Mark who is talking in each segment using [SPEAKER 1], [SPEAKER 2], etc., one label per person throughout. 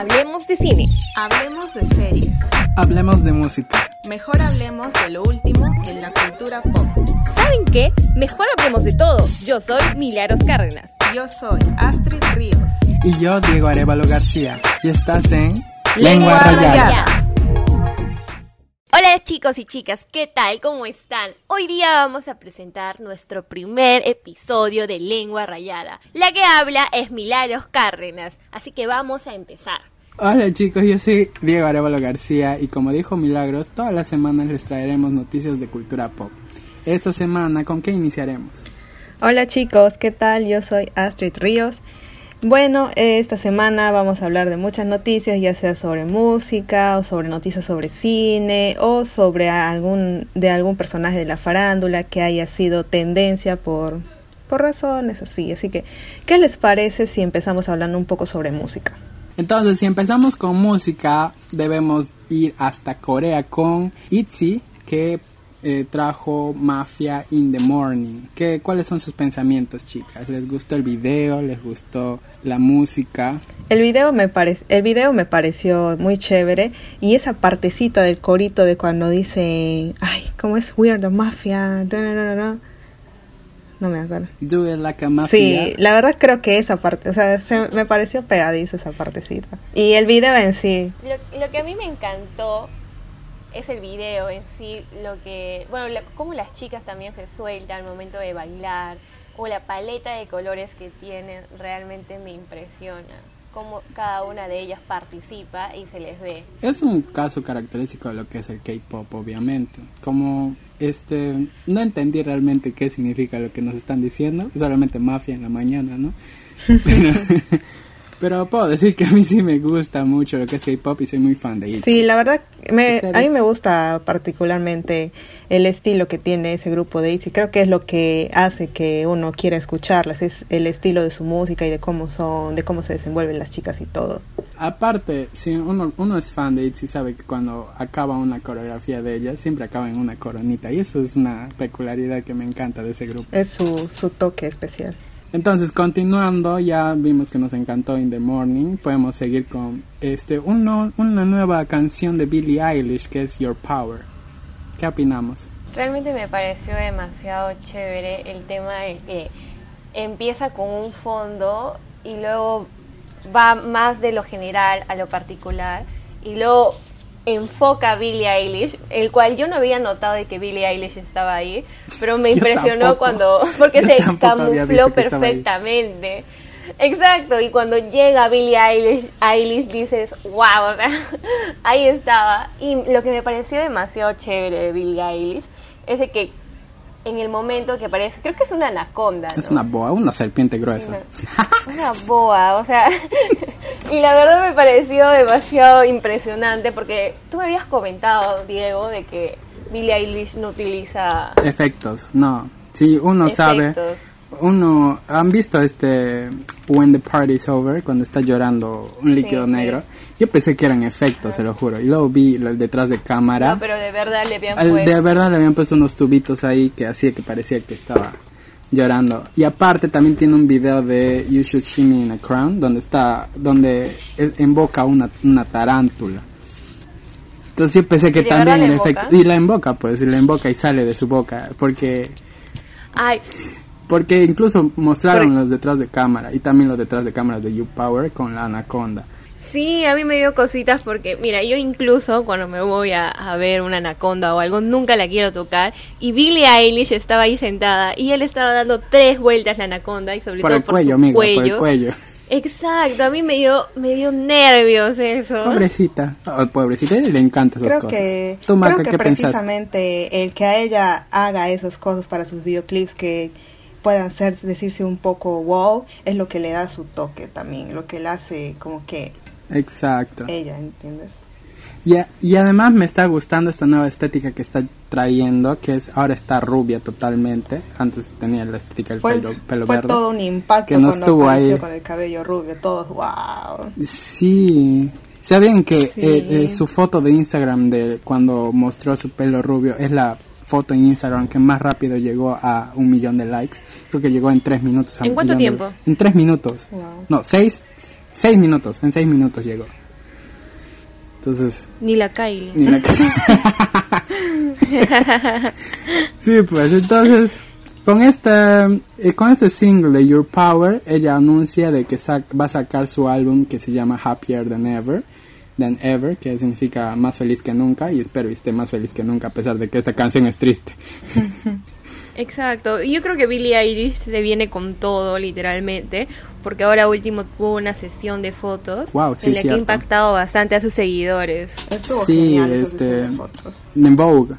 [SPEAKER 1] Hablemos de cine.
[SPEAKER 2] Hablemos de series.
[SPEAKER 3] Hablemos de música.
[SPEAKER 2] Mejor hablemos de lo último en la cultura pop.
[SPEAKER 1] ¿Saben qué? Mejor hablemos de todo. Yo soy Milagros Cárdenas.
[SPEAKER 2] Yo soy Astrid Ríos.
[SPEAKER 3] Y yo, Diego Arevalo García. Y estás en
[SPEAKER 2] Lengua Rayada.
[SPEAKER 1] Hola chicos y chicas, ¿qué tal? ¿Cómo están? Hoy día vamos a presentar nuestro primer episodio de Lengua Rayada. La que habla es Milagros Cárdenas, así que vamos a empezar.
[SPEAKER 3] Hola chicos, yo soy Diego Arevalo García y como dijo Milagros, todas las semanas les traeremos noticias de cultura pop. Esta semana, ¿con qué iniciaremos?
[SPEAKER 4] Hola chicos, ¿qué tal? Yo soy Astrid Ríos. Bueno, esta semana vamos a hablar de muchas noticias, ya sea sobre música o sobre noticias sobre cine o sobre algún de algún personaje de la farándula que haya sido tendencia por por razones así. Así que, ¿qué les parece si empezamos hablando un poco sobre música?
[SPEAKER 3] Entonces, si empezamos con música, debemos ir hasta Corea con ITZY, que eh, trajo Mafia in the Morning. ¿Qué, ¿Cuáles son sus pensamientos, chicas? ¿Les gustó el video? ¿Les gustó la música?
[SPEAKER 4] El video me parece, el video me pareció muy chévere y esa partecita del corito de cuando dice, ay, ¿cómo es Weird the Mafia? No, no, no, no. No me acuerdo.
[SPEAKER 3] Do it like a mafia.
[SPEAKER 4] Sí, la verdad creo que esa parte, o sea, se, me pareció pegadiza esa partecita. Y el video en sí.
[SPEAKER 1] Lo, lo que a mí me encantó es el video en sí, lo que, bueno, lo, cómo las chicas también se sueltan al momento de bailar, o la paleta de colores que tienen, realmente me impresiona. Cómo cada una de ellas participa y se les ve.
[SPEAKER 3] Es un caso característico de lo que es el K-pop, obviamente. Como este, no entendí realmente qué significa lo que nos están diciendo, solamente mafia en la mañana, ¿no? Pero, pero puedo decir que a mí sí me gusta mucho lo que es K-pop y soy muy fan de ITZY.
[SPEAKER 4] Sí, la verdad, me, a mí me gusta particularmente el estilo que tiene ese grupo de ITZY. Creo que es lo que hace que uno quiera escucharlas, es el estilo de su música y de cómo son, de cómo se desenvuelven las chicas y todo.
[SPEAKER 3] Aparte, si uno, uno es fan de ITZY, sabe que cuando acaba una coreografía de ellas, siempre acaba en una coronita. Y eso es una peculiaridad que me encanta de ese grupo.
[SPEAKER 4] Es su, su toque especial.
[SPEAKER 3] Entonces, continuando, ya vimos que nos encantó In the Morning. Podemos seguir con este uno, una nueva canción de Billie Eilish que es Your Power. ¿Qué opinamos?
[SPEAKER 1] Realmente me pareció demasiado chévere el tema de que empieza con un fondo y luego va más de lo general a lo particular y luego enfoca a Billie Eilish, el cual yo no había notado de que Billie Eilish estaba ahí, pero me
[SPEAKER 3] Yo
[SPEAKER 1] impresionó
[SPEAKER 3] tampoco.
[SPEAKER 1] cuando, porque se camufló perfectamente. Exacto, y cuando llega Billie Eilish, Eilish dices, wow, o sea, ahí estaba. Y lo que me pareció demasiado chévere de Billie Eilish es de que en el momento que aparece, creo que es una anaconda.
[SPEAKER 3] Es una boa, una serpiente gruesa.
[SPEAKER 1] Una, una boa, o sea, y la verdad me pareció demasiado impresionante porque tú me habías comentado, Diego, de que Billie Eilish no utiliza
[SPEAKER 3] Efectos, no. Si uno sabe. Uno, ¿han visto este When the Party's Over? Cuando está llorando un líquido
[SPEAKER 1] Sí, sí.
[SPEAKER 3] negro. Yo pensé que eran efectos, se lo juro. Y luego vi lo detrás de cámara.
[SPEAKER 1] No, pero de verdad le habían
[SPEAKER 3] Al-
[SPEAKER 1] puesto.
[SPEAKER 3] de verdad le habían puesto unos tubitos ahí que hacía que parecía que estaba llorando. Y aparte también tiene un video de You Should See Me in a Crown donde está donde invoca una, una tarántula. Entonces yo pensé que
[SPEAKER 1] ¿Y de verdad
[SPEAKER 3] también el efecto y la invoca pues, y la invoca y sale de su boca porque
[SPEAKER 1] Ay,
[SPEAKER 3] porque incluso mostraron los detrás de cámara y también los detrás de cámara de You Power con la anaconda.
[SPEAKER 1] sí, a mí me dio cositas porque, mira, yo incluso cuando me voy a, a ver una anaconda o algo, nunca la quiero tocar. Y Billie Eilish estaba ahí sentada y él estaba dando tres vueltas la anaconda y sobre
[SPEAKER 3] Por
[SPEAKER 1] todo
[SPEAKER 3] el
[SPEAKER 1] por
[SPEAKER 3] cuello,
[SPEAKER 1] su
[SPEAKER 3] amigo, por el
[SPEAKER 1] cuello. Exacto, a mí me dio, me dio nervios eso.
[SPEAKER 3] Pobrecita, oh, pobrecita, le encantan esas
[SPEAKER 4] Creo
[SPEAKER 3] cosas.
[SPEAKER 4] que,
[SPEAKER 3] Tú, Maca,
[SPEAKER 4] creo que
[SPEAKER 3] ¿qué pensaste?
[SPEAKER 4] precisamente el que a ella haga esas cosas para sus videoclips que puedan ser, decirse un poco wow, es lo que le da su toque también, lo que le hace como que
[SPEAKER 3] Exacto.
[SPEAKER 4] ella, ¿entiendes?
[SPEAKER 3] Y, a- y además me está gustando esta nueva estética que está trayendo, que es ahora está rubia totalmente. Antes tenía la estética del
[SPEAKER 4] Fue,
[SPEAKER 3] pelo, pelo
[SPEAKER 4] fue
[SPEAKER 3] verde.
[SPEAKER 4] todo un impacto
[SPEAKER 3] que no
[SPEAKER 4] cuando
[SPEAKER 3] estuvo
[SPEAKER 4] apareció
[SPEAKER 3] ahí.
[SPEAKER 4] con el cabello rubio, todos wow.
[SPEAKER 3] Sí. ¿Saben que
[SPEAKER 4] Sí.
[SPEAKER 3] eh, eh, su foto de Instagram de cuando mostró su pelo rubio es la foto en Instagram que más rápido llegó a un millón de likes? Creo que llegó en tres minutos. a
[SPEAKER 1] ¿En cuánto
[SPEAKER 3] de-
[SPEAKER 1] tiempo?
[SPEAKER 3] en tres minutos.
[SPEAKER 4] Wow.
[SPEAKER 3] No, seis, seis minutos. En seis minutos llegó. Entonces,
[SPEAKER 1] Ni la Kylie.
[SPEAKER 3] ni la Sí, pues entonces con este eh, con este single de Your Power, ella anuncia de que va a sacar su álbum que se llama Happier Than Ever, Than Ever, que significa más feliz que nunca y espero que esté más feliz que nunca a pesar de que esta canción es triste.
[SPEAKER 1] Exacto. Y yo creo que Billie Eilish se viene con todo, literalmente, porque ahora último tuvo una sesión de fotos
[SPEAKER 3] Wow, sí,
[SPEAKER 1] en la que ha
[SPEAKER 3] cierto.
[SPEAKER 1] impactado bastante a sus seguidores.
[SPEAKER 4] Estuvo
[SPEAKER 3] Sí,
[SPEAKER 4] genial
[SPEAKER 3] este-
[SPEAKER 4] de fotos.
[SPEAKER 3] En Vogue.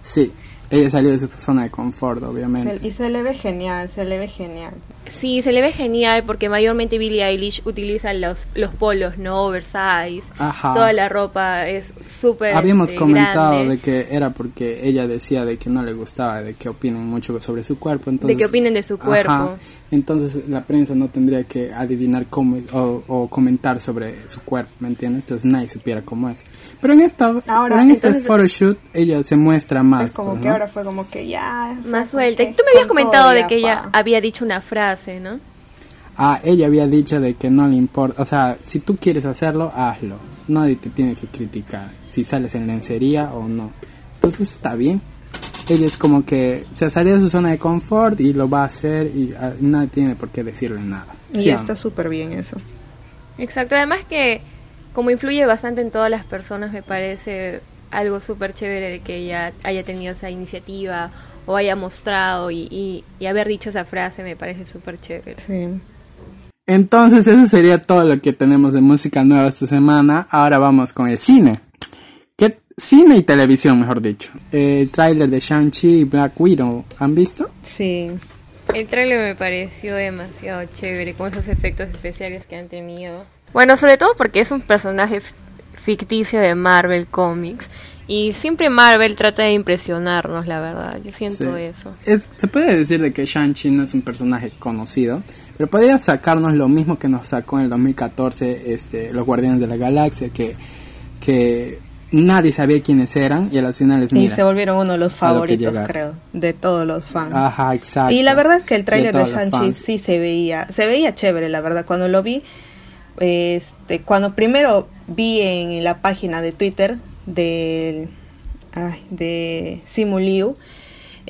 [SPEAKER 3] Sí, ella salió de su zona de confort, obviamente.
[SPEAKER 4] Se- y se le ve genial, se le ve genial.
[SPEAKER 1] Sí, se le ve genial porque mayormente Billie Eilish utiliza los, los polos, ¿no? Oversize.
[SPEAKER 3] Ajá.
[SPEAKER 1] Toda la ropa es súper
[SPEAKER 3] Habíamos
[SPEAKER 1] este,
[SPEAKER 3] comentado
[SPEAKER 1] grande.
[SPEAKER 3] de que era porque ella decía de que no le gustaba, de que opinen mucho sobre su cuerpo. Entonces,
[SPEAKER 1] que opinen de su
[SPEAKER 3] Ajá. Entonces la prensa no tendría que adivinar cómo o, o comentar sobre su cuerpo, ¿me entiendes? Entonces nadie supiera cómo es. Pero en esta,
[SPEAKER 4] Ahora,
[SPEAKER 3] pero en este photoshoot ella se muestra más.
[SPEAKER 4] es como
[SPEAKER 3] pues,
[SPEAKER 4] que
[SPEAKER 3] ¿no?
[SPEAKER 4] ahora fue como que ya.
[SPEAKER 1] Más suelta. Tú me habías comentado de que ella
[SPEAKER 4] pa.
[SPEAKER 1] había dicho una frase, ¿no?
[SPEAKER 3] Ah, ella había dicho de que no le importa, o sea, si tú quieres hacerlo, hazlo. Nadie te tiene que criticar si sales en lencería o no. Entonces está bien. Ella es como que se salió de su zona de confort y lo va a hacer y ah, nadie tiene por qué decirle nada.
[SPEAKER 4] Y está súper bien eso.
[SPEAKER 1] Exacto. Además que como influye bastante en todas las personas, me parece algo súper chévere de que ella haya tenido esa iniciativa o haya mostrado y, y, y haber dicho esa frase, me parece súper chévere.
[SPEAKER 4] Sí.
[SPEAKER 3] Entonces eso sería todo lo que tenemos de música nueva esta semana. Ahora vamos con el cine. Cine y televisión, mejor dicho. El tráiler de Shang-Chi y Black Widow, ¿han visto?
[SPEAKER 4] Sí.
[SPEAKER 1] El trailer me pareció demasiado chévere con esos efectos especiales que han tenido. Bueno, sobre todo porque es un personaje ficticio de Marvel Comics y siempre Marvel trata de impresionarnos, la verdad. Yo siento
[SPEAKER 3] Sí.
[SPEAKER 1] eso.
[SPEAKER 3] Es- se puede decir de que Shang-Chi no es un personaje conocido, pero podría sacarnos lo mismo que nos sacó en el 2014 este, los Guardianes de la Galaxia, que, que nadie sabía quiénes eran y a las finales,
[SPEAKER 4] Y
[SPEAKER 3] mira.
[SPEAKER 4] se volvieron uno de los
[SPEAKER 3] lo
[SPEAKER 4] favoritos, creo, de todos los fans.
[SPEAKER 3] Ajá, exacto.
[SPEAKER 4] Y la verdad es que el tráiler de,
[SPEAKER 3] los
[SPEAKER 4] Shang-Chi sí se veía, se veía chévere, la verdad. Cuando lo vi, este, cuando primero vi en la página de Twitter del, ay, de Simu Liu,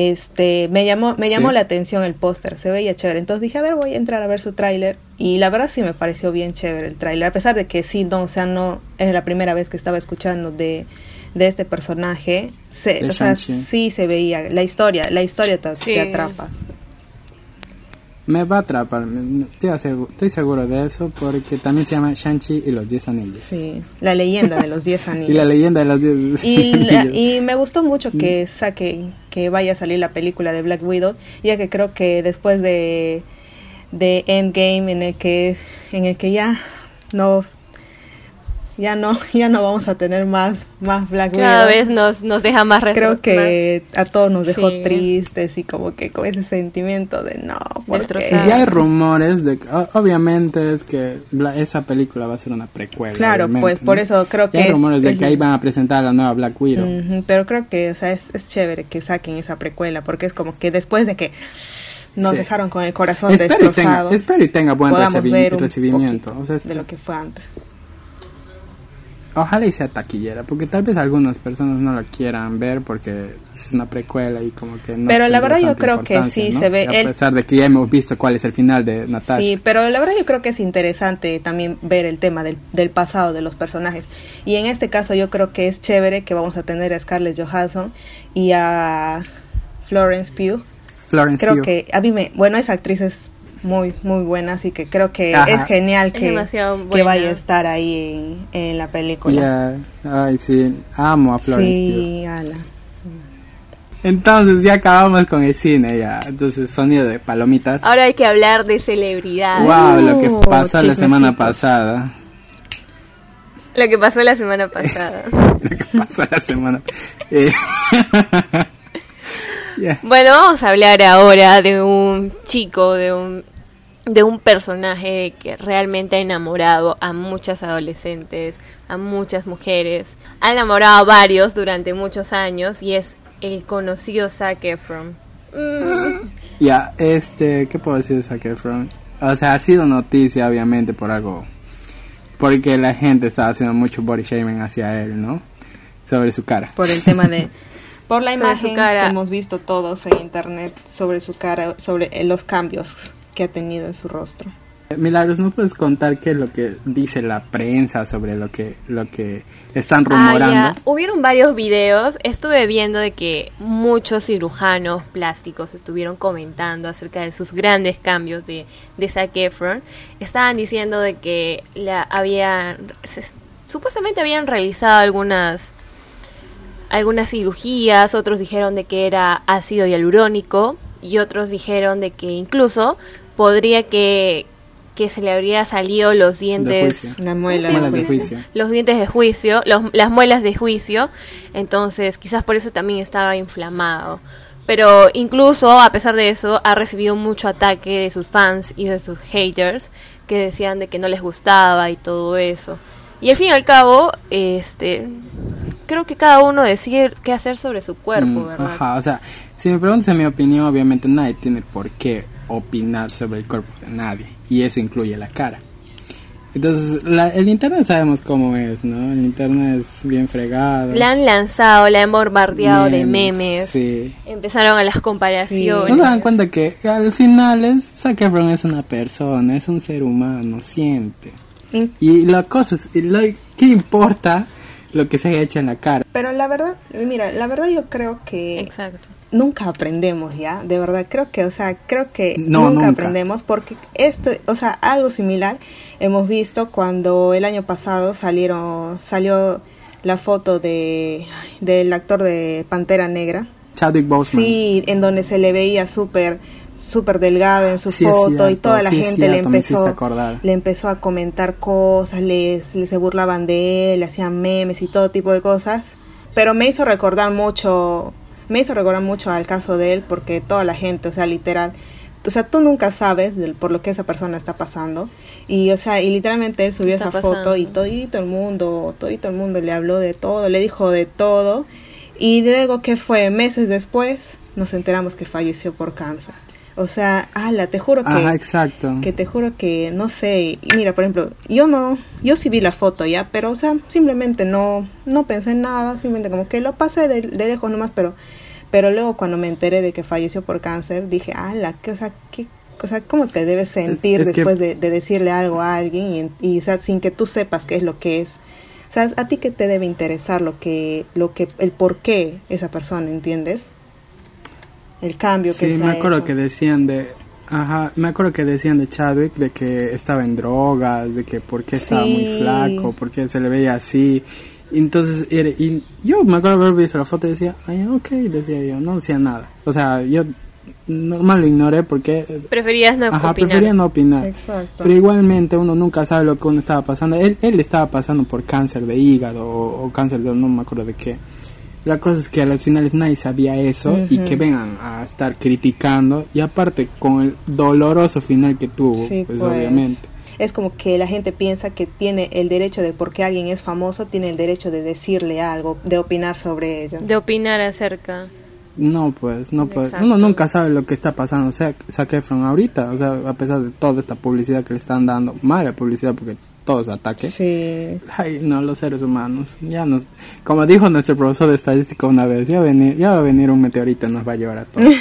[SPEAKER 4] este, me llamó, me
[SPEAKER 3] Sí.
[SPEAKER 4] llamó la atención el póster, se veía chévere. Entonces dije, a ver, voy a entrar a ver su tráiler. Y la verdad sí me pareció bien chévere el tráiler, a pesar de que sí, no, o sea, no es la primera vez que estaba escuchando de, de este personaje. Se,
[SPEAKER 3] De
[SPEAKER 4] o sea,
[SPEAKER 3] Shang-Chi.
[SPEAKER 4] sí se veía, la historia, la historia te,
[SPEAKER 1] Sí.
[SPEAKER 4] te atrapa.
[SPEAKER 3] Me va a atrapar, estoy, estoy seguro de eso, porque también se llama Shang-Chi y los 10 anillos.
[SPEAKER 4] Sí, la leyenda de los 10 anillos.
[SPEAKER 3] Y la leyenda de los 10
[SPEAKER 4] Y, la-
[SPEAKER 3] anillos.
[SPEAKER 4] y me gustó mucho que saque, que vaya a salir la película de Black Widow, ya que creo que después de, de Endgame en el que, en el que ya no, ya no, ya no vamos a tener más, más Black
[SPEAKER 1] Cada
[SPEAKER 4] Widow.
[SPEAKER 1] vez nos, nos deja más
[SPEAKER 4] Creo que a todos nos dejó
[SPEAKER 1] Sí.
[SPEAKER 4] tristes y como que con ese sentimiento de no, ¿por qué?
[SPEAKER 1] Destrozado.
[SPEAKER 3] Y hay rumores de que, o- obviamente, es que Bla- esa película va a ser una precuela.
[SPEAKER 4] Claro, pues, por
[SPEAKER 3] ¿no?
[SPEAKER 4] eso creo
[SPEAKER 3] Y
[SPEAKER 4] que
[SPEAKER 3] hay
[SPEAKER 4] es-
[SPEAKER 3] rumores de
[SPEAKER 4] es-
[SPEAKER 3] que ahí van a presentar a la nueva Black Widow.
[SPEAKER 4] Ujú, pero creo que o sea, es, es chévere que saquen esa precuela, porque es como que después de que nos
[SPEAKER 3] Sí.
[SPEAKER 4] dejaron con el corazón
[SPEAKER 3] Espero y, tenga,
[SPEAKER 4] destrozado,
[SPEAKER 3] espero y tenga buen
[SPEAKER 4] podamos
[SPEAKER 3] recibi-
[SPEAKER 4] ver un
[SPEAKER 3] recibimiento. O sea,
[SPEAKER 4] de lo que fue antes.
[SPEAKER 3] Ojalá y sea taquillera, porque tal vez algunas personas no la quieran ver porque es una precuela y como que no.
[SPEAKER 4] Pero la verdad yo creo que sí
[SPEAKER 3] ¿no?
[SPEAKER 4] se ve
[SPEAKER 3] A
[SPEAKER 4] el-
[SPEAKER 3] pesar de que ya hemos visto cuál es el final de Natasha.
[SPEAKER 4] Sí, pero la verdad yo creo que es interesante también ver el tema del, del pasado de los personajes. Y en este caso yo creo que es chévere que vamos a tener a Scarlett Johansson y a Florence Pugh.
[SPEAKER 3] Florence
[SPEAKER 4] Creo
[SPEAKER 3] Pugh.
[SPEAKER 4] que a mí me, bueno, esa actriz es muy muy buena, así que creo que
[SPEAKER 3] Ajá.
[SPEAKER 4] es genial que, que vaya a estar ahí en, en la película.
[SPEAKER 3] Ya, Ay, sí, amo a Florence Pugh.
[SPEAKER 4] Sí, ala.
[SPEAKER 3] Entonces ya acabamos con el cine ya. Entonces sonido de palomitas.
[SPEAKER 1] Ahora hay que hablar de celebridades.
[SPEAKER 3] wow, lo que
[SPEAKER 4] Uh,
[SPEAKER 3] pasó la semana pasada.
[SPEAKER 1] Lo que pasó la semana pasada.
[SPEAKER 3] lo que pasó la semana. Eh,
[SPEAKER 1] Bueno, vamos a hablar ahora de un chico, de un de un personaje que realmente ha enamorado a muchas adolescentes, a muchas mujeres. Ha enamorado a varios durante muchos años y es el conocido Zac Efron.
[SPEAKER 3] Ya, este, ¿qué puedo decir de Zac Efron? O sea, ha sido noticia, obviamente, por algo porque la gente estaba haciendo mucho body shaming hacia él, ¿no? Sobre su cara.
[SPEAKER 4] Por el tema de... Por la imagen
[SPEAKER 1] cara.
[SPEAKER 4] que hemos visto todos en internet sobre su cara, sobre los cambios que ha tenido en su rostro.
[SPEAKER 3] Milagros, ¿no puedes contar qué es lo que dice la prensa sobre lo que lo que están
[SPEAKER 1] Ah,
[SPEAKER 3] rumorando?
[SPEAKER 1] ya. Hubieron varios videos. Estuve viendo de que muchos cirujanos plásticos estuvieron comentando acerca de sus grandes cambios de, de Zac Efron. Estaban diciendo de que la habían se- supuestamente habían realizado algunas algunas cirugías, otros dijeron de que era ácido hialurónico y otros dijeron de que incluso podría que que se le habría salido los dientes
[SPEAKER 3] juicio.
[SPEAKER 4] La muela.
[SPEAKER 1] Sí,
[SPEAKER 3] Muelas de juicio.
[SPEAKER 1] los dientes de juicio, los- las muelas de juicio, entonces quizás por eso también estaba inflamado. Pero incluso a pesar de eso ha recibido mucho ataque de sus fans y de sus haters que decían de que no les gustaba y todo eso. Y al fin y al cabo, este, creo que cada uno decide qué hacer sobre su cuerpo,
[SPEAKER 3] Mm,
[SPEAKER 1] ¿verdad?
[SPEAKER 3] Ajá, o sea, si me preguntas en mi opinión, obviamente nadie tiene por qué opinar sobre el cuerpo de nadie, y eso incluye la cara. Entonces, la- el internet sabemos cómo es, ¿no? El internet es bien fregado.
[SPEAKER 1] La han lanzado, la han bombardeado de memes.
[SPEAKER 3] Sí.
[SPEAKER 1] Empezaron a las comparaciones.
[SPEAKER 3] No se dan cuenta que al final es, Zac Efron es una persona, es un ser humano, siente.
[SPEAKER 4] In-
[SPEAKER 3] Y la cosa es, ¿qué importa lo que se haya hecho en la cara?
[SPEAKER 4] Pero la verdad, mira, la verdad yo creo que
[SPEAKER 1] Exacto.
[SPEAKER 4] nunca aprendemos ya, de verdad, creo que, o sea, creo que
[SPEAKER 3] No,
[SPEAKER 4] nunca,
[SPEAKER 3] nunca.
[SPEAKER 4] aprendemos porque esto, o sea, algo similar hemos visto cuando el año pasado salieron, salió la foto de del actor de Pantera Negra,
[SPEAKER 3] Chadwick Boseman.
[SPEAKER 4] sí, en donde se le veía súper súper delgado en su
[SPEAKER 3] Sí,
[SPEAKER 4] foto y toda la
[SPEAKER 3] sí,
[SPEAKER 4] gente le
[SPEAKER 3] cierto, hiciste
[SPEAKER 4] empezó le empezó a comentar cosas, le, le- se burlaban de él, le hacían memes y todo tipo de cosas. Pero me hizo recordar mucho, me hizo recordar mucho al caso de él porque toda la gente, o sea, literal, o sea, tú nunca sabes del, por lo que esa persona está pasando. Y, o sea, y literalmente él subió
[SPEAKER 1] Está
[SPEAKER 4] esa foto y
[SPEAKER 1] pasando.
[SPEAKER 4] todito el mundo, todito el mundo le habló de todo, le dijo de todo. Y luego que fue meses después, nos enteramos que falleció por cáncer. O sea, ala, te juro que
[SPEAKER 3] Ajá, exacto.
[SPEAKER 4] que te juro que no sé y mira por ejemplo yo no yo sí vi la foto ya pero o sea simplemente no no pensé en nada simplemente como que lo pasé de, de lejos nomás pero pero luego cuando me enteré de que falleció por cáncer dije ala que o sea qué o sea, ¿cómo te debes sentir
[SPEAKER 3] es
[SPEAKER 4] después de, de decirle algo a alguien y, y, o sea, sin que tú sepas qué es lo que es? O sea, ¿a ti qué te debe interesar lo que, lo que, el por qué esa persona, ¿entiendes? El cambio que
[SPEAKER 3] Sí,
[SPEAKER 4] se
[SPEAKER 3] me
[SPEAKER 4] ha
[SPEAKER 3] acuerdo
[SPEAKER 4] hecho.
[SPEAKER 3] que decían de... Ajá, me acuerdo que decían de Chadwick de que estaba en drogas, de que por qué estaba muy
[SPEAKER 4] Sí.
[SPEAKER 3] flaco, por qué se le veía así. Entonces, y yo me acuerdo haber visto la foto y decía, ay, ok, decía yo, no decía nada. O sea, yo normal lo ignoré porque...
[SPEAKER 1] Preferías no
[SPEAKER 3] Ajá,
[SPEAKER 1] opinar.
[SPEAKER 3] prefería no opinar.
[SPEAKER 4] Exacto.
[SPEAKER 3] Pero igualmente uno nunca sabe lo que uno estaba pasando. Él, él estaba pasando por cáncer de hígado o, o cáncer de no me acuerdo de qué. La cosa es que a las finales nadie sabía eso y
[SPEAKER 4] Ujú.
[SPEAKER 3] que vengan a estar criticando y aparte con el doloroso final que tuvo,
[SPEAKER 4] Sí,
[SPEAKER 3] pues,
[SPEAKER 4] pues.
[SPEAKER 3] obviamente.
[SPEAKER 4] Es como que la gente piensa que tiene el derecho de, porque alguien es famoso, tiene el derecho de decirle algo, de opinar sobre ello.
[SPEAKER 1] De opinar acerca.
[SPEAKER 3] No, pues, no pues.
[SPEAKER 1] Exacto.
[SPEAKER 3] Uno nunca sabe lo que está pasando. O sea, Zac Efron ahorita, o sea, a pesar de toda esta publicidad que le están dando, mala publicidad porque todo es ataque.
[SPEAKER 4] Sí.
[SPEAKER 3] Ay, no, los seres humanos. Ya nos, como dijo nuestro profesor de estadística una vez, ya, venir, ya va a venir un meteorito y nos va a llevar a todos.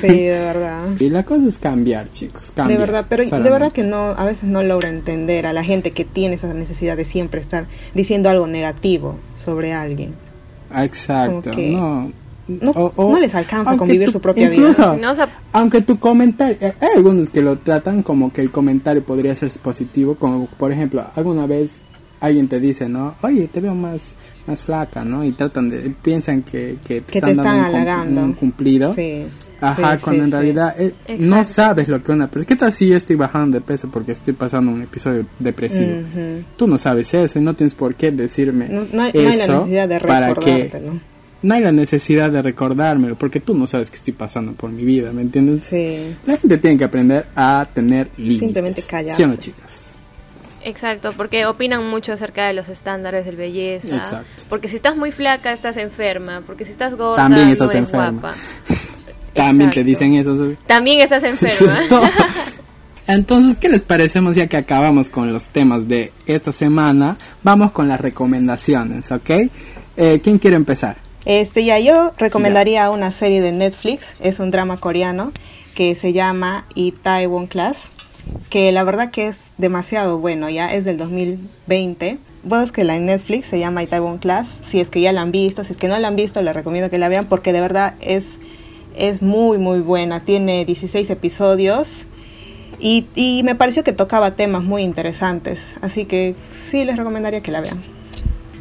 [SPEAKER 4] Sí, de verdad.
[SPEAKER 3] y la cosa es cambiar, chicos.
[SPEAKER 4] De
[SPEAKER 3] cambiar,
[SPEAKER 4] verdad, pero de verdad que no, a veces no logro entender a la gente que tiene esa necesidad de siempre estar diciendo algo negativo sobre alguien.
[SPEAKER 3] Exacto,
[SPEAKER 4] que
[SPEAKER 3] no.
[SPEAKER 4] no- no les alcanza con
[SPEAKER 3] aunque
[SPEAKER 4] vivir
[SPEAKER 3] tu-
[SPEAKER 4] su propia vida.
[SPEAKER 3] incluso, Aunque tu comentario, eh, hay algunos que lo tratan como que el comentario podría ser positivo, como por ejemplo, alguna vez alguien te dice, ¿no? Oye, te veo más, más flaca, ¿no? Y tratan de, piensan que, que te
[SPEAKER 4] Que
[SPEAKER 3] están
[SPEAKER 4] te
[SPEAKER 3] dando
[SPEAKER 4] están
[SPEAKER 3] un,
[SPEAKER 4] halagando.
[SPEAKER 3] un cumplido.
[SPEAKER 4] Sí.
[SPEAKER 3] Ajá,
[SPEAKER 4] sí,
[SPEAKER 3] cuando
[SPEAKER 4] sí,
[SPEAKER 3] en
[SPEAKER 4] sí.
[SPEAKER 3] realidad eh, no sabes lo que una persona... ¿Qué tal si yo estoy bajando de peso porque estoy pasando un episodio depresivo? Tú no sabes eso y no tienes por qué decirme
[SPEAKER 4] No, no hay, no hay la
[SPEAKER 3] eso
[SPEAKER 4] necesidad de
[SPEAKER 3] para que no hay la necesidad de recordármelo porque tú no sabes que estoy pasando por mi vida, ¿me entiendes?
[SPEAKER 4] Sí.
[SPEAKER 3] La gente tiene que aprender a tener límites.
[SPEAKER 4] Simplemente callarse.
[SPEAKER 3] ¿Sí o no, chicas?
[SPEAKER 1] Exacto, porque opinan mucho acerca de los estándares de belleza.
[SPEAKER 3] Exacto.
[SPEAKER 1] Porque si estás muy flaca, estás enferma. Porque si estás gorda,
[SPEAKER 3] También
[SPEAKER 1] no
[SPEAKER 3] estás
[SPEAKER 1] eres
[SPEAKER 3] enferma.
[SPEAKER 1] guapa.
[SPEAKER 3] También te
[SPEAKER 1] Exacto.
[SPEAKER 3] dicen eso.
[SPEAKER 1] También estás
[SPEAKER 3] Eso
[SPEAKER 1] enferma.
[SPEAKER 3] es. Entonces, ¿qué les parecemos ya que acabamos con los temas de esta semana? Vamos con las recomendaciones, ¿ok? Eh, ¿Quién quiere empezar?
[SPEAKER 4] Este, ya yo recomendaría una serie de Netflix, es un drama coreano que se llama Itaewon Class, que la verdad que es demasiado bueno, ya es del 2020. la en Netflix, se llama Itaewon Class, si es que ya la han visto, si es que no la han visto, les recomiendo que la vean porque de verdad es, es muy muy buena, tiene 16 episodios y, y me pareció que tocaba temas muy interesantes, así que sí les recomendaría que la vean.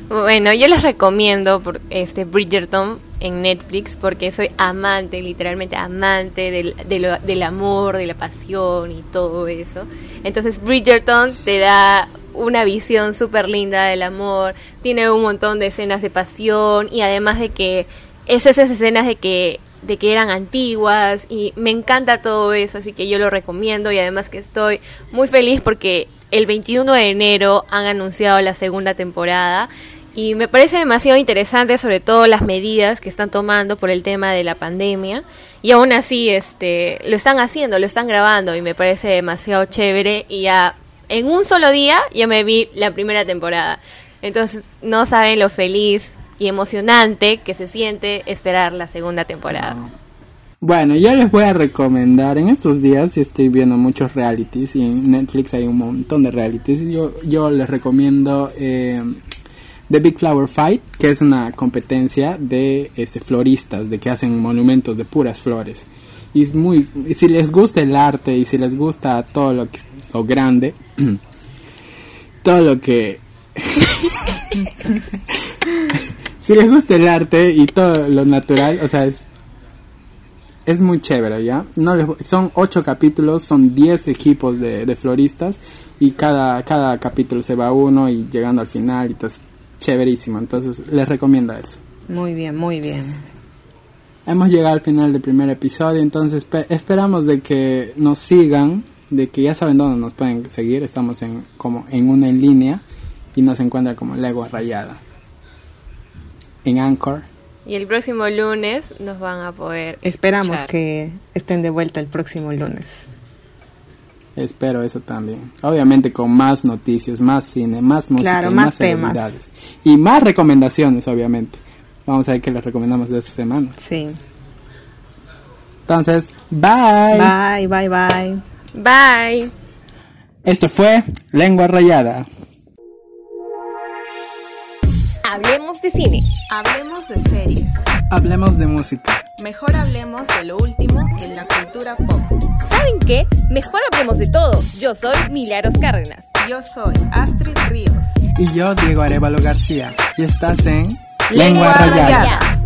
[SPEAKER 1] Bueno, yo les recomiendo por este Bridgerton en Netflix porque soy amante, literalmente amante del, del amor, de la pasión y todo eso. Entonces Bridgerton te da una visión súper linda del amor, tiene un montón de escenas de pasión y además de que es esas escenas de que de que eran antiguas y me encanta todo eso, así que yo lo recomiendo y además que estoy muy feliz porque el 21 de enero han anunciado la segunda temporada y me parece demasiado interesante sobre todo las medidas que están tomando por el tema de la pandemia y aún así este lo están haciendo, lo están grabando y me parece demasiado chévere y ya en un solo día ya me vi la primera temporada. Entonces no saben lo feliz y emocionante que se siente esperar la segunda temporada.
[SPEAKER 3] Bueno, yo les voy a recomendar, en estos días estoy viendo muchos realities y en Netflix hay un montón de realities. Yo, yo les recomiendo eh, The Big Flower Fight, que es una competencia de este, floristas, de que hacen monumentos de puras flores. Y es muy, si les gusta el arte y si les gusta todo lo, que, lo grande, todo lo que... si les gusta el arte y todo lo natural, o sea, es es muy chévere, ¿ya? No son ocho capítulos, son diez equipos de, floristas y cada, cada capítulo se va uno y llegando al final y es chéverísimo. Entonces les recomiendo eso.
[SPEAKER 4] Muy bien, muy bien.
[SPEAKER 3] Hemos llegado al final del primer episodio, entonces esperamos de que nos sigan, de que ya saben dónde nos pueden seguir. Estamos en como en una en línea y nos encuentran como Lego Rayada en Anchor.
[SPEAKER 1] Y el próximo lunes nos van a poder.
[SPEAKER 4] Esperamos que estén de vuelta el próximo lunes.
[SPEAKER 3] Espero eso también. Obviamente con más noticias, más cine, más música, más, más Y más recomendaciones, obviamente. Vamos a ver qué les recomendamos de esta semana.
[SPEAKER 4] Sí.
[SPEAKER 3] Entonces, bye.
[SPEAKER 4] Bye, bye, bye.
[SPEAKER 1] Bye.
[SPEAKER 3] Esto fue Lengua Rayada.
[SPEAKER 2] Hablemos de cine. Hablemos de series.
[SPEAKER 3] Hablemos de música.
[SPEAKER 2] Mejor hablemos de lo último en la cultura pop.
[SPEAKER 1] ¿Saben qué? Mejor hablemos de todo. Yo soy Milagros Cárdenas.
[SPEAKER 2] Yo soy Astrid Ríos.
[SPEAKER 3] Y yo, Diego Arevalo García. Y estás en
[SPEAKER 2] Lengua, Rayada.